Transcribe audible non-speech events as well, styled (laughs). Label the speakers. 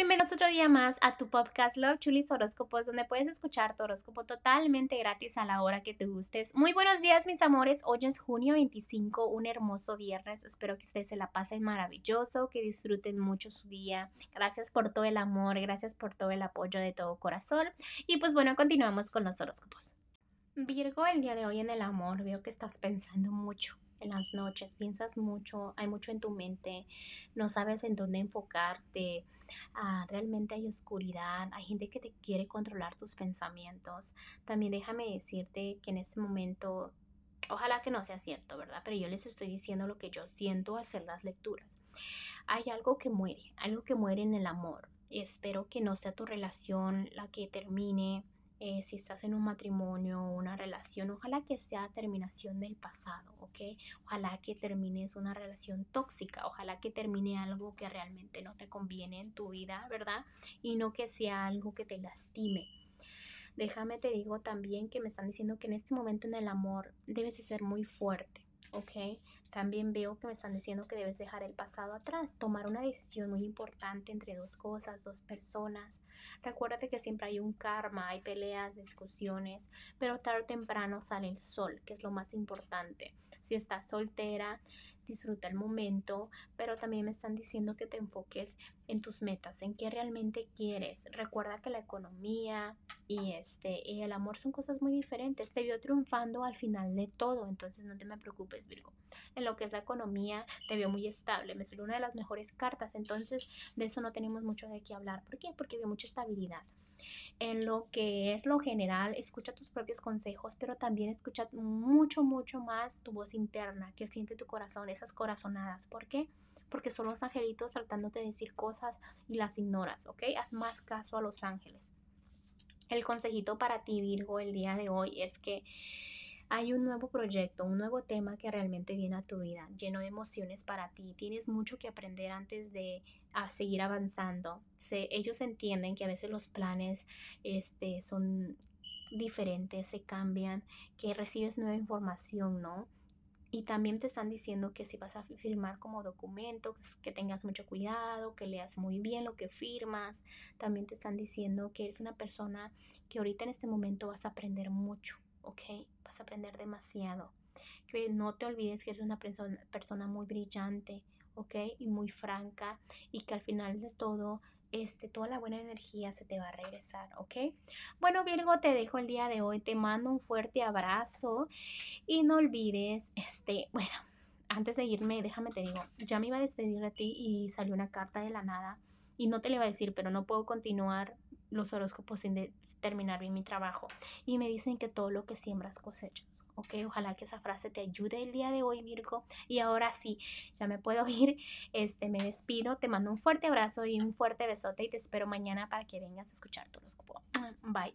Speaker 1: bienvenidos otro día más a tu podcast Love Chulis Horóscopos, donde puedes escuchar tu horóscopo totalmente gratis a la hora que te gustes. Muy buenos días, mis amores. Hoy es junio 25, un hermoso viernes. Espero que ustedes se la pasen maravilloso, que disfruten mucho su día. Gracias por todo el amor, gracias por todo el apoyo de todo corazón. Y pues bueno, continuamos con los horóscopos. Virgo, el día de hoy en el amor, veo que estás pensando mucho en las noches, piensas mucho, hay mucho en tu mente, no sabes en dónde enfocarte, ah, realmente hay oscuridad, hay gente que te quiere controlar tus pensamientos. También déjame decirte que en este momento, ojalá que no sea cierto, ¿verdad? Pero yo les estoy diciendo lo que yo siento al hacer las lecturas. Hay algo que muere, algo que muere en el amor. Espero que no sea tu relación la que termine eh, si estás en un matrimonio o una relación, ojalá que sea terminación del pasado, ¿ok? Ojalá que termines una relación tóxica, ojalá que termine algo que realmente no te conviene en tu vida, ¿verdad? Y no que sea algo que te lastime. Déjame te digo también que me están diciendo que en este momento en el amor debes de ser muy fuerte, ¿ok? También veo que me están diciendo que debes dejar el pasado atrás, tomar una decisión muy importante entre dos cosas, dos personas. Recuérdate que siempre hay un karma, hay peleas, discusiones, pero tarde o temprano sale el sol, que es lo más importante. Si estás soltera, disfruta el momento, pero también me están diciendo que te enfoques en tus metas, en qué realmente quieres. Recuerda que la economía y este y el amor son cosas muy diferentes. Te vio triunfando al final de todo, entonces no te me preocupes, Virgo. En lo que es la economía, te vio muy estable, me salió una de las mejores cartas, entonces de eso no tenemos mucho de qué hablar. ¿Por qué? Porque vio mucha estabilidad. En lo que es lo general, escucha tus propios consejos, pero también escucha mucho, mucho más tu voz interna, que siente tu corazón, esas corazonadas. ¿Por qué? Porque son los angelitos tratándote de decir cosas y las ignoras, ¿ok? Haz más caso a los ángeles. El consejito para ti, Virgo, el día de hoy es que hay un nuevo proyecto, un nuevo tema que realmente viene a tu vida, lleno de emociones para ti. Tienes mucho que aprender antes de seguir avanzando. ellos entienden que a veces los planes este, son diferentes, se cambian, que recibes nueva información, ¿no? Y también te están diciendo que si vas a firmar como documento, pues, que tengas mucho cuidado, que leas muy bien lo que firmas. También te están diciendo que eres una persona que ahorita en este momento vas a aprender mucho, ¿ok? Vas a aprender demasiado. Que no te olvides que eres una persona, persona muy brillante, ¿ok? Y muy franca y que al final de todo este, toda la buena energía se te va a regresar, ¿ok? Bueno, Virgo, te dejo el día de hoy, te mando un fuerte abrazo y no olvides, este, (laughs) bueno, antes de irme, déjame te digo, ya me iba a despedir de ti y salió una carta de la nada y no te le iba a decir, pero no puedo continuar los horóscopos sin terminar bien mi trabajo. Y me dicen que todo lo que siembras cosechas. Ok, ojalá que esa frase te ayude el día de hoy, Virgo. Y ahora sí, ya me puedo (laughs) ir. Este, me despido. Te mando un fuerte abrazo y un fuerte besote. Y te espero mañana para que vengas a escuchar tu horóscopo. Bye.